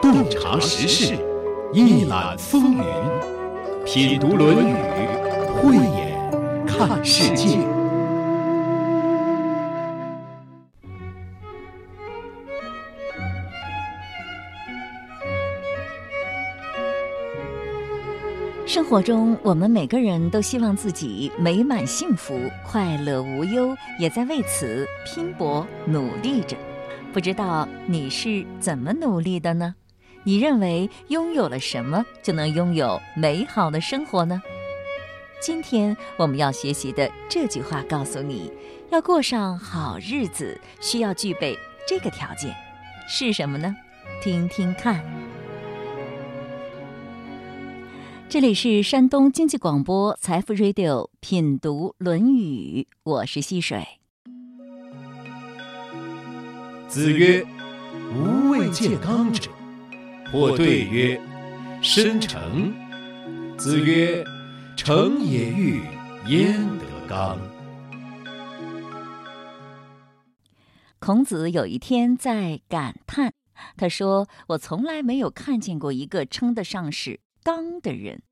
洞察时事，一览风云，品读《论语》，慧眼看世界。生活中，我们每个人都希望自己美满幸福、快乐无忧，也在为此拼搏努力着。不知道你是怎么努力的呢？你认为拥有了什么就能拥有美好的生活呢？今天我们要学习的这句话告诉你，要过上好日子，需要具备这个条件，是什么呢？听听看。这里是山东经济广播财富 Radio 品读《论语》，我是溪水。子曰：“吾未见刚者。”或对曰：“申成。”子曰：“成也欲，焉得刚？”孔子有一天在感叹，他说：“我从来没有看见过一个称得上是。”刚的人，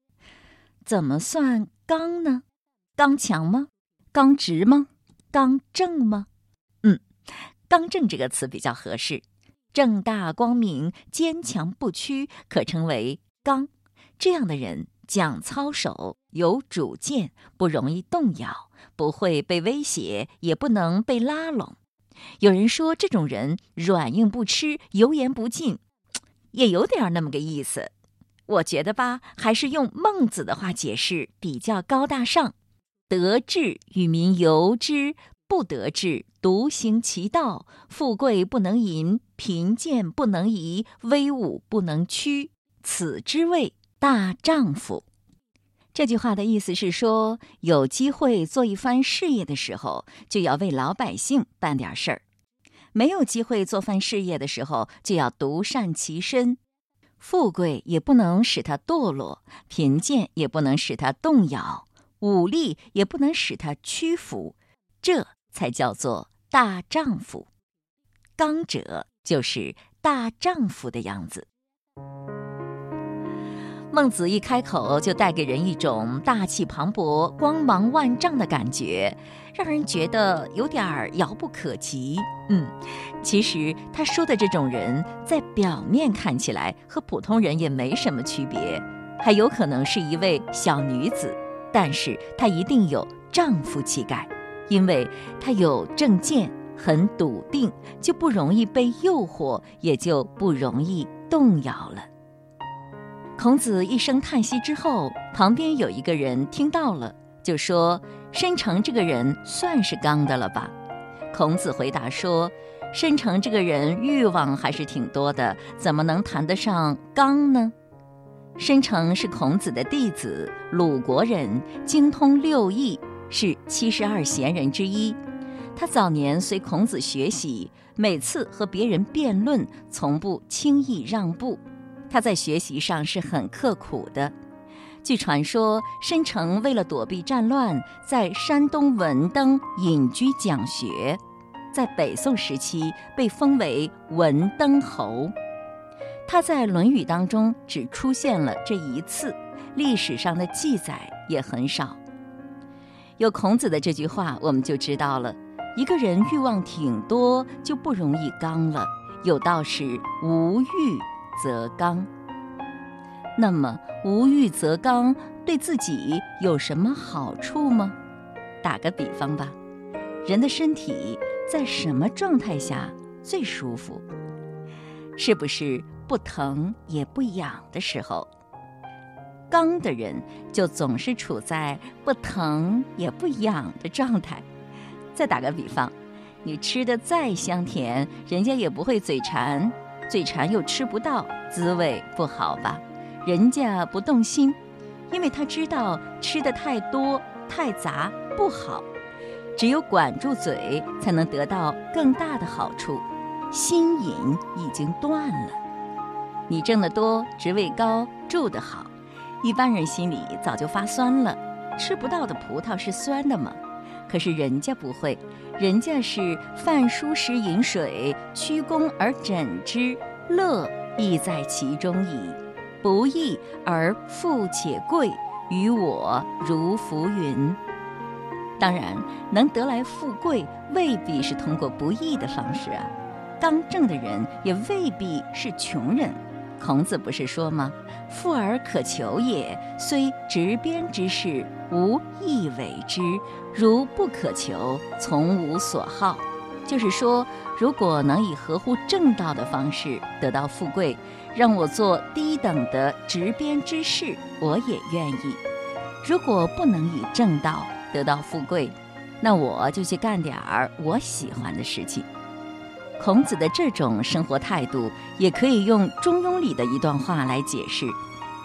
怎么算刚呢？刚强吗？刚直吗？刚正吗？嗯，刚正这个词比较合适。正大光明、坚强不屈，可称为刚。这样的人讲操守、有主见，不容易动摇，不会被威胁，也不能被拉拢。有人说这种人软硬不吃、油盐不进，也有点那么个意思。我觉得吧，还是用孟子的话解释比较高大上：德智与民由之，不得志独行其道。富贵不能淫，贫贱不能移，威武不能屈，此之谓大丈夫。这句话的意思是说，有机会做一番事业的时候，就要为老百姓办点事儿；没有机会做番事业的时候，就要独善其身。富贵也不能使他堕落，贫贱也不能使他动摇，武力也不能使他屈服，这才叫做大丈夫。刚者就是大丈夫的样子。孟子一开口就带给人一种大气磅礴、光芒万丈的感觉，让人觉得有点儿遥不可及。嗯，其实他说的这种人在表面看起来和普通人也没什么区别，还有可能是一位小女子，但是她一定有丈夫气概，因为他有正见，很笃定，就不容易被诱惑，也就不容易动摇了。孔子一声叹息之后，旁边有一个人听到了，就说：“申成这个人算是刚的了吧？”孔子回答说：“申成这个人欲望还是挺多的，怎么能谈得上刚呢？”申成是孔子的弟子，鲁国人，精通六艺，是七十二贤人之一。他早年随孔子学习，每次和别人辩论，从不轻易让步。他在学习上是很刻苦的。据传说，申成为了躲避战乱，在山东文登隐居讲学，在北宋时期被封为文登侯。他在《论语》当中只出现了这一次，历史上的记载也很少。有孔子的这句话，我们就知道了：一个人欲望挺多，就不容易刚了。有道是无欲。则刚。那么无欲则刚对自己有什么好处吗？打个比方吧，人的身体在什么状态下最舒服？是不是不疼也不痒的时候？刚的人就总是处在不疼也不痒的状态。再打个比方，你吃的再香甜，人家也不会嘴馋。嘴馋又吃不到，滋味不好吧？人家不动心，因为他知道吃的太多太杂不好。只有管住嘴，才能得到更大的好处。心瘾已经断了。你挣得多，职位高，住得好，一般人心里早就发酸了。吃不到的葡萄是酸的吗？可是人家不会，人家是饭疏食饮水，曲肱而枕之，乐亦在其中矣。不义而富且贵，于我如浮云。当然，能得来富贵，未必是通过不义的方式啊。刚正的人也未必是穷人。孔子不是说吗？富而可求也，虽执鞭之事，无义为之。如不可求，从无所好。就是说，如果能以合乎正道的方式得到富贵，让我做低等的执鞭之事，我也愿意。如果不能以正道得到富贵，那我就去干点儿我喜欢的事情。孔子的这种生活态度，也可以用《中庸》里的一段话来解释，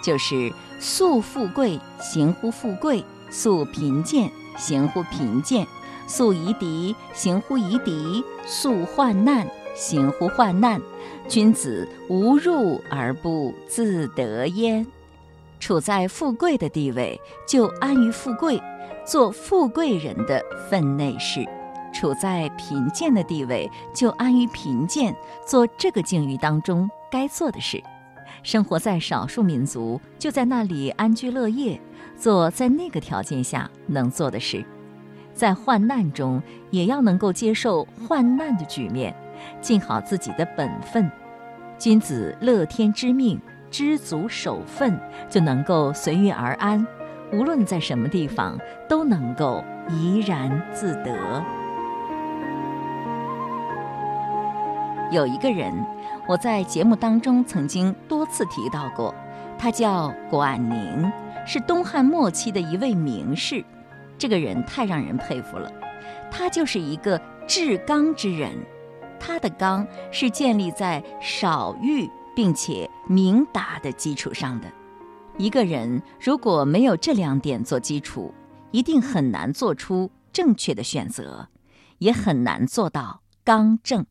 就是“素富贵，行乎富贵；素贫贱，行乎贫贱；素夷狄，行乎夷狄；素患难，行乎患难。君子无入而不自得焉。处在富贵的地位，就安于富贵，做富贵人的分内事。处在贫贱的地位，就安于贫贱，做这个境遇当中该做的事；生活在少数民族，就在那里安居乐业，做在那个条件下能做的事。在患难中，也要能够接受患难的局面，尽好自己的本分。君子乐天知命，知足守分，就能够随遇而安，无论在什么地方，都能够怡然自得。有一个人，我在节目当中曾经多次提到过，他叫管宁，是东汉末期的一位名士。这个人太让人佩服了，他就是一个至刚之人。他的刚是建立在少欲并且明达的基础上的。一个人如果没有这两点做基础，一定很难做出正确的选择，也很难做到刚正。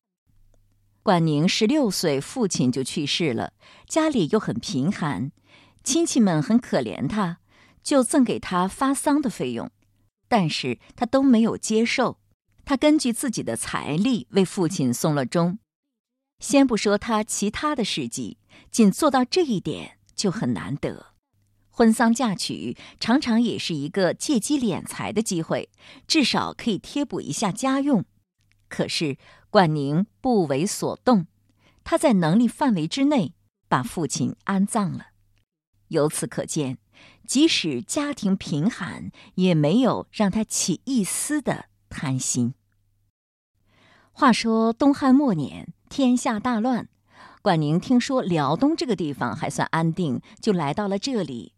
管宁十六岁，父亲就去世了，家里又很贫寒，亲戚们很可怜他，就赠给他发丧的费用，但是他都没有接受。他根据自己的财力为父亲送了终。先不说他其他的事迹，仅做到这一点就很难得。婚丧嫁娶常常也是一个借机敛财的机会，至少可以贴补一下家用。可是。管宁不为所动，他在能力范围之内把父亲安葬了。由此可见，即使家庭贫寒，也没有让他起一丝的贪心。话说东汉末年，天下大乱，管宁听说辽东这个地方还算安定，就来到了这里。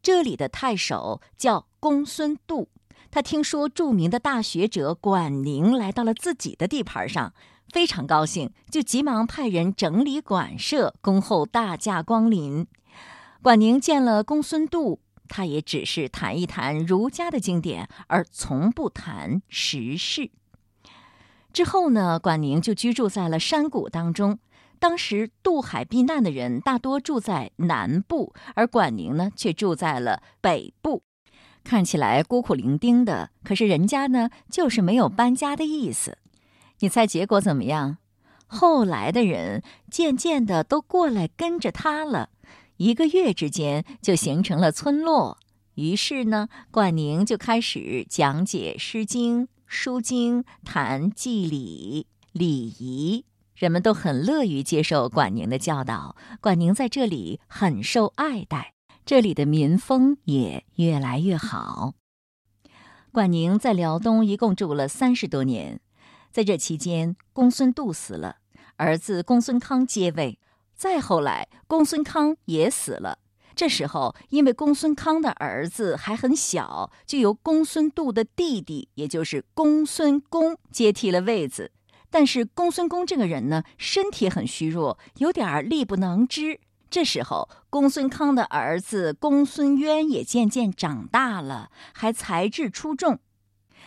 这里的太守叫公孙度。他听说著名的大学者管宁来到了自己的地盘上，非常高兴，就急忙派人整理馆舍，恭候大驾光临。管宁见了公孙度，他也只是谈一谈儒家的经典，而从不谈时事。之后呢，管宁就居住在了山谷当中。当时渡海避难的人大多住在南部，而管宁呢，却住在了北部。看起来孤苦伶仃的，可是人家呢，就是没有搬家的意思。你猜结果怎么样？后来的人渐渐的都过来跟着他了，一个月之间就形成了村落。于是呢，管宁就开始讲解《诗经》《书经》，谈祭礼礼仪，人们都很乐于接受管宁的教导。管宁在这里很受爱戴。这里的民风也越来越好。管宁在辽东一共住了三十多年，在这期间，公孙度死了，儿子公孙康接位。再后来，公孙康也死了。这时候，因为公孙康的儿子还很小，就由公孙度的弟弟，也就是公孙公接替了位子。但是，公孙公这个人呢，身体很虚弱，有点力不能支。这时候，公孙康的儿子公孙渊也渐渐长大了，还才智出众。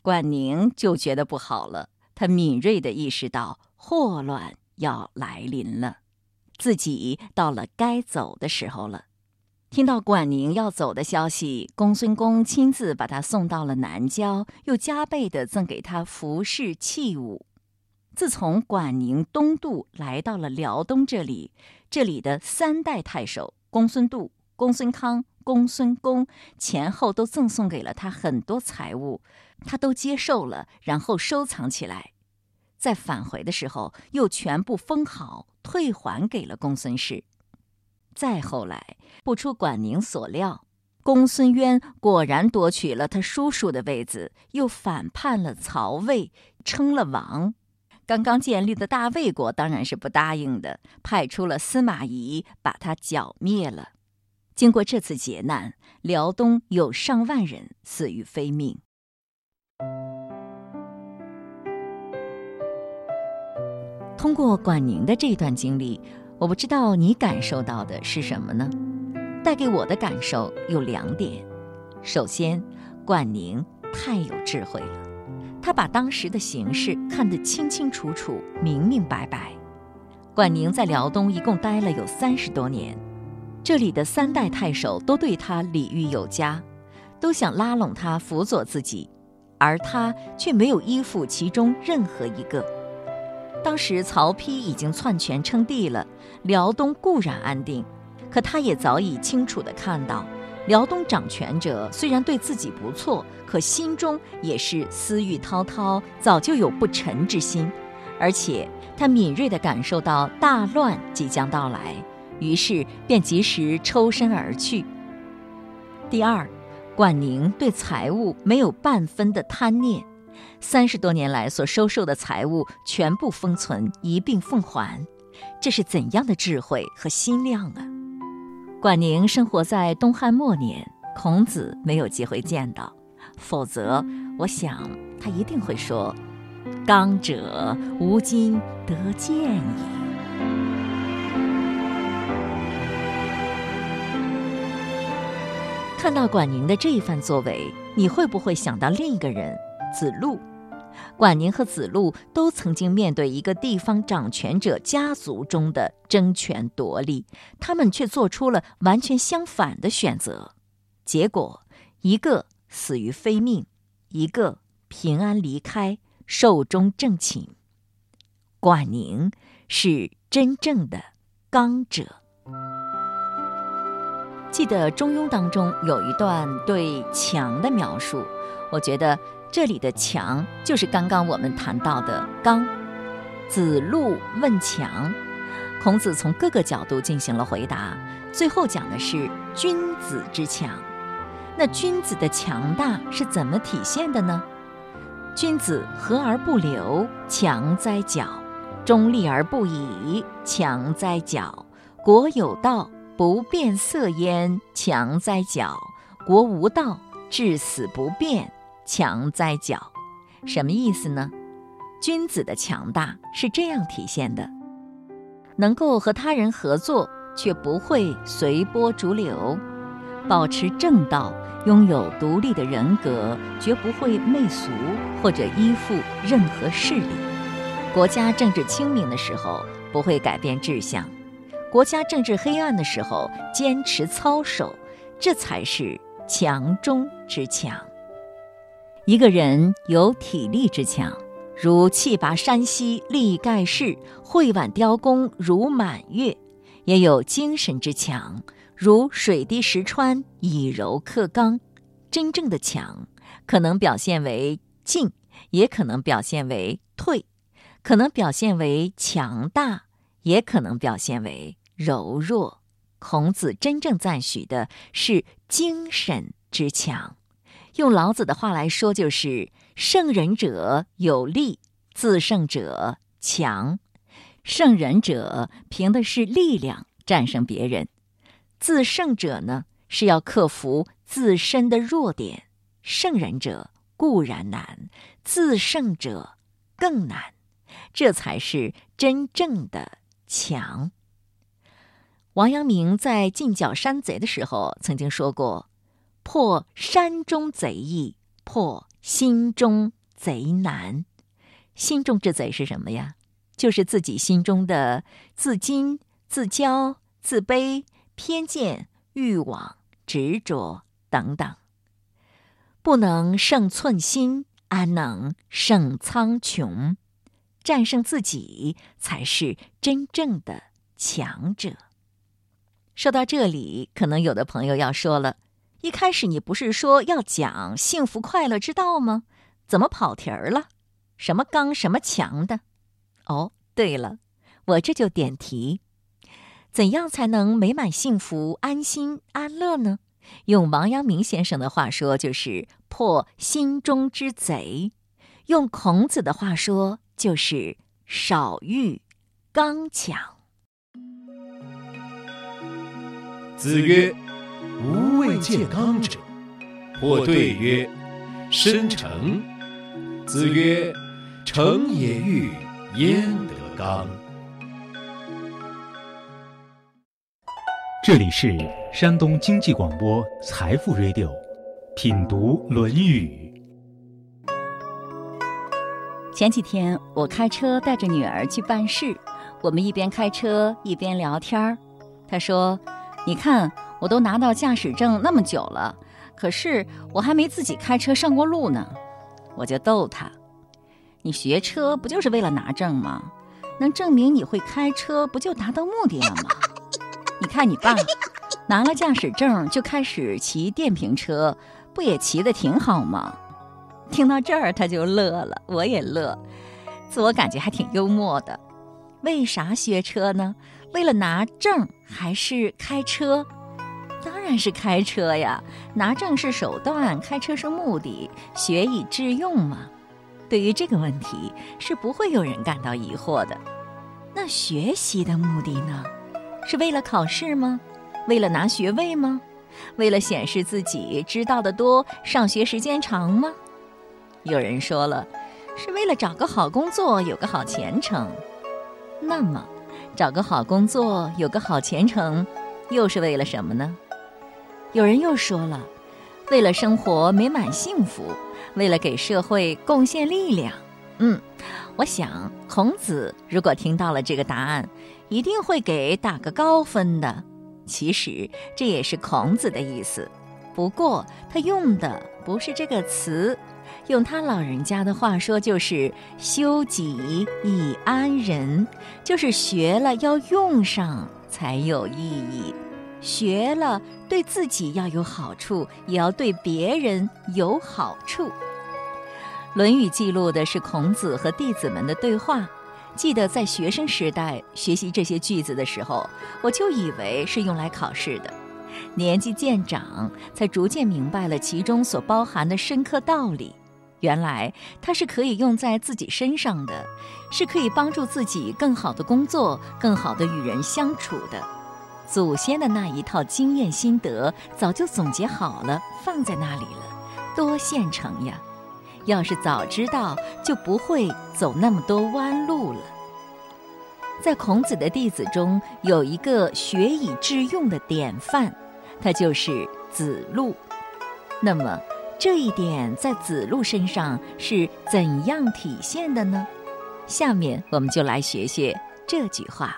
管宁就觉得不好了，他敏锐地意识到祸乱要来临了，自己到了该走的时候了。听到管宁要走的消息，公孙公亲自把他送到了南郊，又加倍的赠给他服饰器物。自从管宁东渡来到了辽东这里，这里的三代太守公孙度、公孙康、公孙公前后都赠送给了他很多财物，他都接受了，然后收藏起来。在返回的时候，又全部封好，退还给了公孙氏。再后来，不出管宁所料，公孙渊果然夺取了他叔叔的位子，又反叛了曹魏，称了王。刚刚建立的大魏国当然是不答应的，派出了司马懿把他剿灭了。经过这次劫难，辽东有上万人死于非命。通过管宁的这段经历。我不知道你感受到的是什么呢？带给我的感受有两点。首先，管宁太有智慧了，他把当时的形势看得清清楚楚、明明白白。管宁在辽东一共待了有三十多年，这里的三代太守都对他礼遇有加，都想拉拢他辅佐自己，而他却没有依附其中任何一个。当时曹丕已经篡权称帝了，辽东固然安定，可他也早已清楚地看到，辽东掌权者虽然对自己不错，可心中也是私欲滔滔，早就有不臣之心，而且他敏锐地感受到大乱即将到来，于是便及时抽身而去。第二，管宁对财物没有半分的贪念。三十多年来所收受的财物全部封存，一并奉还，这是怎样的智慧和心量啊！管宁生活在东汉末年，孔子没有机会见到，否则我想他一定会说：“刚者吾今得见矣。”看到管宁的这一番作为，你会不会想到另一个人？子路，管宁和子路都曾经面对一个地方掌权者家族中的争权夺利，他们却做出了完全相反的选择，结果一个死于非命，一个平安离开，寿终正寝。管宁是真正的刚者。记得《中庸》当中有一段对强的描述，我觉得。这里的强就是刚刚我们谈到的刚。子路问强，孔子从各个角度进行了回答，最后讲的是君子之强。那君子的强大是怎么体现的呢？君子和而不流，强哉矫；中立而不倚，强哉矫；国有道，不变色焉，强哉矫；国无道，至死不变。强哉矫，什么意思呢？君子的强大是这样体现的：能够和他人合作，却不会随波逐流，保持正道，拥有独立的人格，绝不会媚俗或者依附任何势力。国家政治清明的时候，不会改变志向；国家政治黑暗的时候，坚持操守，这才是强中之强。一个人有体力之强，如气拔山兮力盖世，慧挽雕弓如满月；也有精神之强，如水滴石穿，以柔克刚。真正的强，可能表现为进，也可能表现为退；可能表现为强大，也可能表现为柔弱。孔子真正赞许的是精神之强。用老子的话来说，就是胜人者有力，自胜者强。胜人者凭的是力量战胜别人，自胜者呢是要克服自身的弱点。胜人者固然难，自胜者更难，这才是真正的强。王阳明在进剿山贼的时候曾经说过。破山中贼易，破心中贼难。心中之贼是什么呀？就是自己心中的自矜、自骄、自卑、偏见、欲望、执着等等。不能胜寸心，安能胜苍穹？战胜自己，才是真正的强者。说到这里，可能有的朋友要说了：一开始你不是说要讲幸福快乐之道吗？怎么跑题儿了？什么刚什么强的？哦，对了，我这就点题：怎样才能美满幸福、安心安乐呢？用王阳明先生的话说，就是破心中之贼；用孔子的话说，就是少欲刚强。子曰：“无未见刚者。”或对曰：“申成。”子曰：“成也欲，焉得刚？”这里是山东经济广播《财富 Radio》，品读《论语》。前几天我开车带着女儿去办事，我们一边开车一边聊天儿。她说：“你看，我都拿到驾驶证那么久了，可是我还没自己开车上过路呢。”我就逗他：“你学车不就是为了拿证吗？能证明你会开车，不就达到目的了吗？”你看你爸，拿了驾驶证就开始骑电瓶车，不也骑得挺好吗？听到这儿他就乐了，我也乐，自我感觉还挺幽默的。为啥学车呢？为了拿证还是开车？当然是开车呀！拿证是手段，开车是目的，学以致用嘛。对于这个问题，是不会有人感到疑惑的。那学习的目的呢？是为了考试吗？为了拿学位吗？为了显示自己知道的多、上学时间长吗？有人说了，是为了找个好工作、有个好前程。那么，找个好工作、有个好前程，又是为了什么呢？有人又说了，为了生活美满幸福，为了给社会贡献力量。嗯，我想孔子如果听到了这个答案。一定会给打个高分的。其实这也是孔子的意思，不过他用的不是这个词，用他老人家的话说就是“修己以安人”，就是学了要用上才有意义，学了对自己要有好处，也要对别人有好处。《论语》记录的是孔子和弟子们的对话。记得在学生时代学习这些句子的时候，我就以为是用来考试的。年纪渐长，才逐渐明白了其中所包含的深刻道理。原来它是可以用在自己身上的，是可以帮助自己更好的工作、更好的与人相处的。祖先的那一套经验心得早就总结好了，放在那里了，多现成呀！要是早知道，就不会走那么多弯路了。在孔子的弟子中，有一个学以致用的典范，他就是子路。那么，这一点在子路身上是怎样体现的呢？下面我们就来学学这句话：“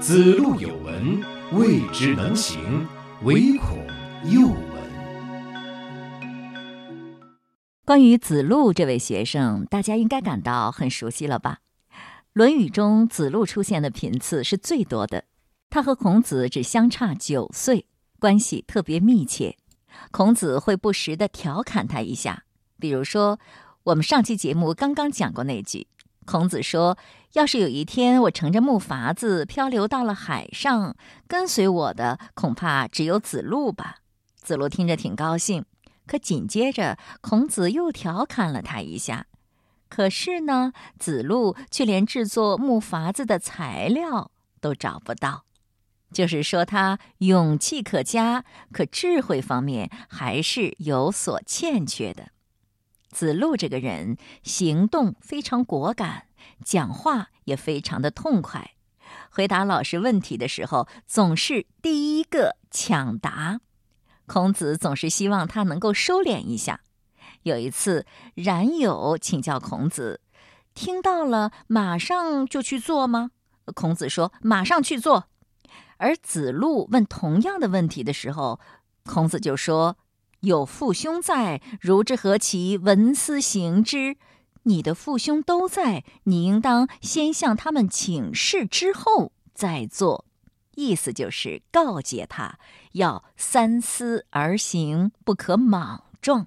子路有闻，未之能行，唯恐又闻。”关于子路这位学生，大家应该感到很熟悉了吧？《论语》中子路出现的频次是最多的。他和孔子只相差九岁，关系特别密切。孔子会不时地调侃他一下，比如说，我们上期节目刚刚讲过那句，孔子说：“要是有一天我乘着木筏子漂流到了海上，跟随我的恐怕只有子路吧。”子路听着挺高兴。可紧接着，孔子又调侃了他一下。可是呢，子路却连制作木筏子的材料都找不到，就是说他勇气可嘉，可智慧方面还是有所欠缺的。子路这个人行动非常果敢，讲话也非常的痛快，回答老师问题的时候总是第一个抢答。孔子总是希望他能够收敛一下。有一次，冉有请教孔子：“听到了，马上就去做吗？”孔子说：“马上去做。”而子路问同样的问题的时候，孔子就说：“有父兄在，如之何其闻思行之？你的父兄都在，你应当先向他们请示之后再做。”意思就是告诫他要三思而行，不可莽撞。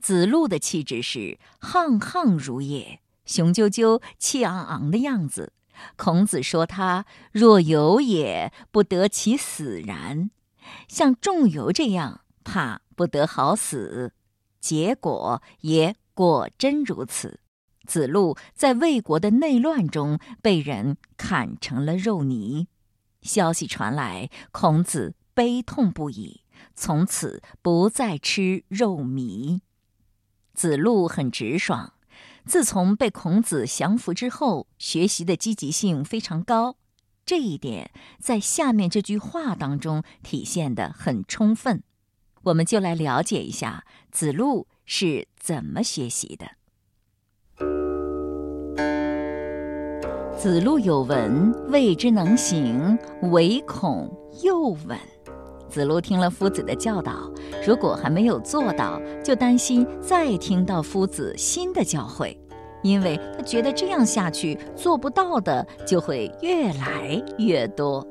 子路的气质是沆沆如也，雄赳赳、气昂昂的样子。孔子说他若游也，不得其死然，像仲由这样，怕不得好死。结果也果真如此。子路在魏国的内乱中被人砍成了肉泥。消息传来，孔子悲痛不已，从此不再吃肉糜。子路很直爽，自从被孔子降服之后，学习的积极性非常高。这一点在下面这句话当中体现的很充分。我们就来了解一下子路是怎么学习的。子路有闻，未之能行，唯恐又闻。子路听了夫子的教导，如果还没有做到，就担心再听到夫子新的教诲，因为他觉得这样下去做不到的就会越来越多。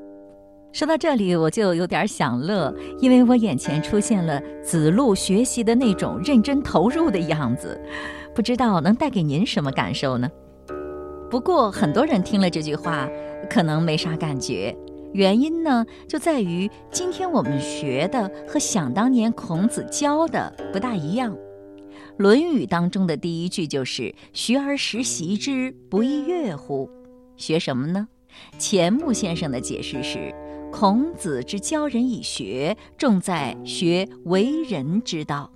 说到这里，我就有点想乐，因为我眼前出现了子路学习的那种认真投入的样子，不知道能带给您什么感受呢？不过，很多人听了这句话，可能没啥感觉。原因呢，就在于今天我们学的和想当年孔子教的不大一样。《论语》当中的第一句就是“学而时习之，不亦说乎”。学什么呢？钱穆先生的解释是：孔子之教人以学，重在学为人之道。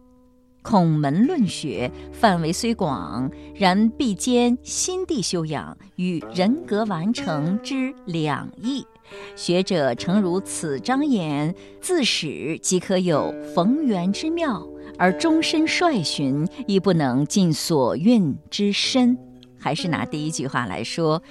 孔门论学范围虽广，然必兼心地修养与人格完成之两义。学者诚如此章言，自始即可有逢源之妙，而终身率循，亦不能尽所蕴之深。还是拿第一句话来说。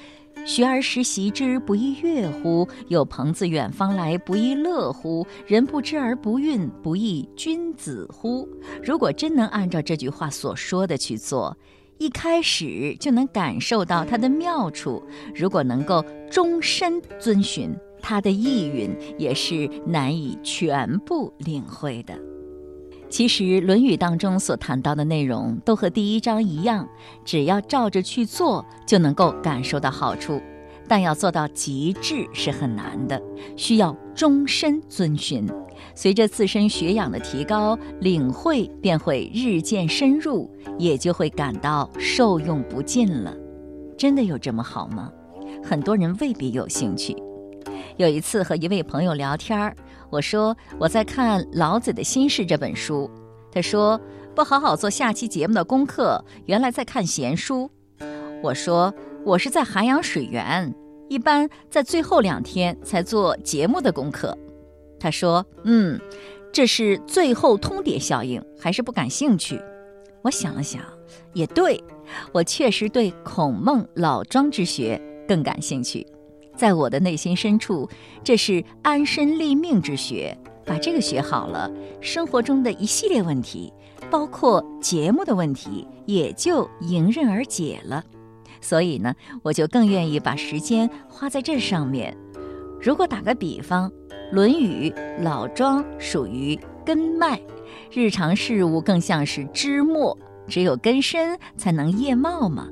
学而时习之，不亦说乎？有朋自远方来，不亦乐乎？人不知而不愠，不亦君子乎？如果真能按照这句话所说的去做，一开始就能感受到它的妙处；如果能够终身遵循，它的意蕴也是难以全部领会的。其实，《论语》当中所谈到的内容都和第一章一样，只要照着去做，就能够感受到好处。但要做到极致是很难的，需要终身遵循。随着自身学养的提高，领会便会日渐深入，也就会感到受用不尽了。真的有这么好吗？很多人未必有兴趣。有一次和一位朋友聊天儿。我说我在看《老子的心事》这本书，他说不好好做下期节目的功课，原来在看闲书。我说我是在涵养水源，一般在最后两天才做节目的功课。他说嗯，这是最后通牒效应，还是不感兴趣。我想了想，也对，我确实对孔孟老庄之学更感兴趣。在我的内心深处，这是安身立命之学。把这个学好了，生活中的一系列问题，包括节目的问题，也就迎刃而解了。所以呢，我就更愿意把时间花在这上面。如果打个比方，《论语》老庄属于根脉，日常事务更像是枝末，只有根深才能叶茂嘛。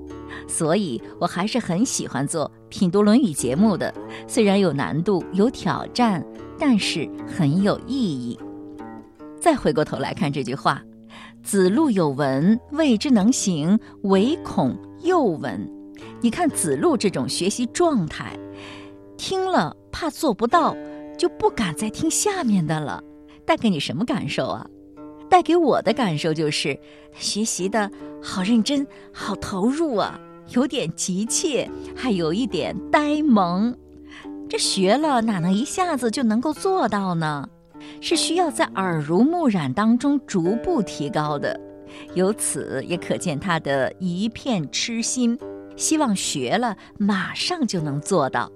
所以我还是很喜欢做。品读《论语》节目的，虽然有难度、有挑战，但是很有意义。再回过头来看这句话：“子路有闻，未之能行，唯恐又闻。”你看子路这种学习状态，听了怕做不到，就不敢再听下面的了。带给你什么感受啊？带给我的感受就是，学习的好认真，好投入啊。有点急切，还有一点呆萌。这学了哪能一下子就能够做到呢？是需要在耳濡目染当中逐步提高的。由此也可见他的一片痴心，希望学了马上就能做到。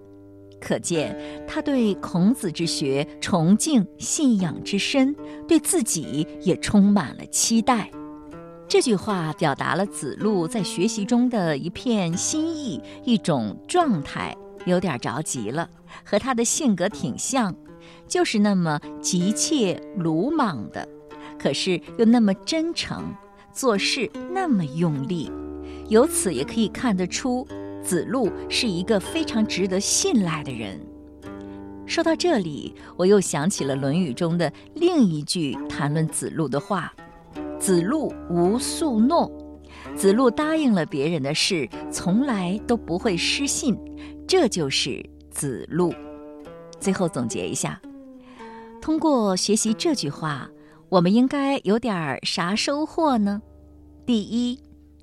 可见他对孔子之学崇敬信仰之深，对自己也充满了期待。这句话表达了子路在学习中的一片心意，一种状态，有点着急了，和他的性格挺像，就是那么急切、鲁莽的，可是又那么真诚，做事那么用力。由此也可以看得出，子路是一个非常值得信赖的人。说到这里，我又想起了《论语》中的另一句谈论子路的话。子路无素诺，子路答应了别人的事，从来都不会失信，这就是子路。最后总结一下，通过学习这句话，我们应该有点儿啥收获呢？第一，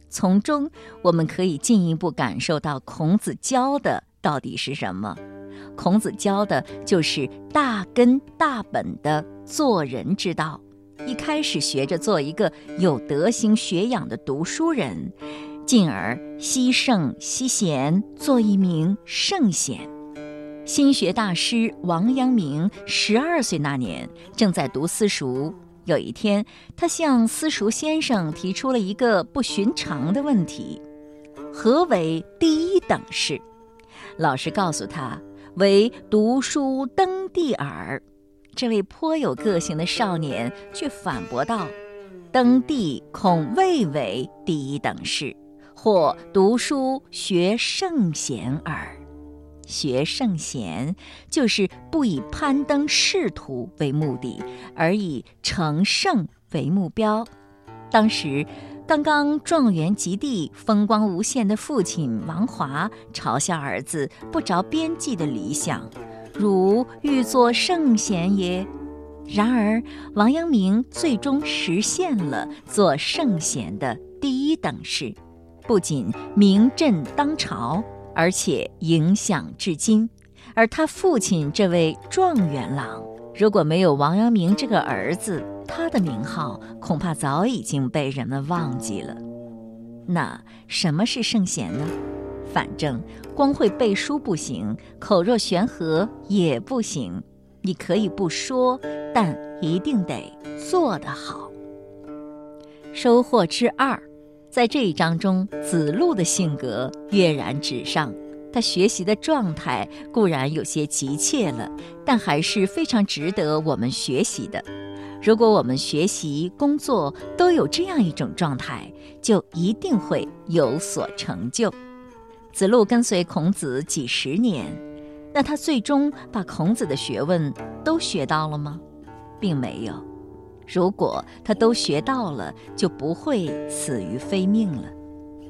从中我们可以进一步感受到孔子教的到底是什么。孔子教的就是大根大本的做人之道。一开始学着做一个有德行学养的读书人，进而惜圣惜贤，做一名圣贤。心学大师王阳明十二岁那年正在读私塾，有一天，他向私塾先生提出了一个不寻常的问题：何为第一等事？老师告诉他：为读书登第耳。这位颇有个性的少年却反驳道：“登第恐未为第一等事，或读书学圣贤耳。学圣贤，就是不以攀登仕途为目的，而以成圣为目标。当时，刚刚状元及第、风光无限的父亲王华嘲笑儿子不着边际的理想。”汝欲作圣贤也？然而，王阳明最终实现了做圣贤的第一等事，不仅名震当朝，而且影响至今。而他父亲这位状元郎，如果没有王阳明这个儿子，他的名号恐怕早已经被人们忘记了。那什么是圣贤呢？反正光会背书不行，口若悬河也不行。你可以不说，但一定得做得好。收获之二，在这一章中，子路的性格跃然纸上。他学习的状态固然有些急切了，但还是非常值得我们学习的。如果我们学习、工作都有这样一种状态，就一定会有所成就。子路跟随孔子几十年，那他最终把孔子的学问都学到了吗？并没有。如果他都学到了，就不会死于非命了。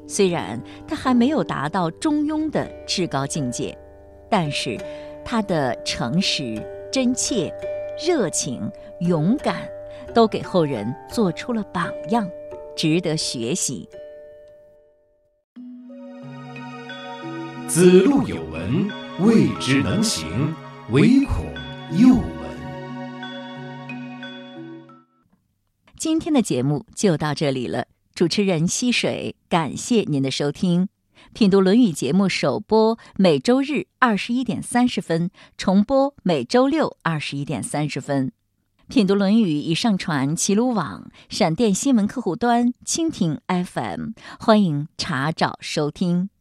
虽然他还没有达到中庸的至高境界，但是他的诚实、真切、热情、勇敢，都给后人做出了榜样，值得学习。子路有闻，未之能行，唯恐又闻。今天的节目就到这里了，主持人溪水，感谢您的收听。品读《论语》节目首播每周日二十一点三十分，重播每周六二十一点三十分。品读《论语》已上传齐鲁网、闪电新闻客户端、蜻蜓 FM，欢迎查找收听。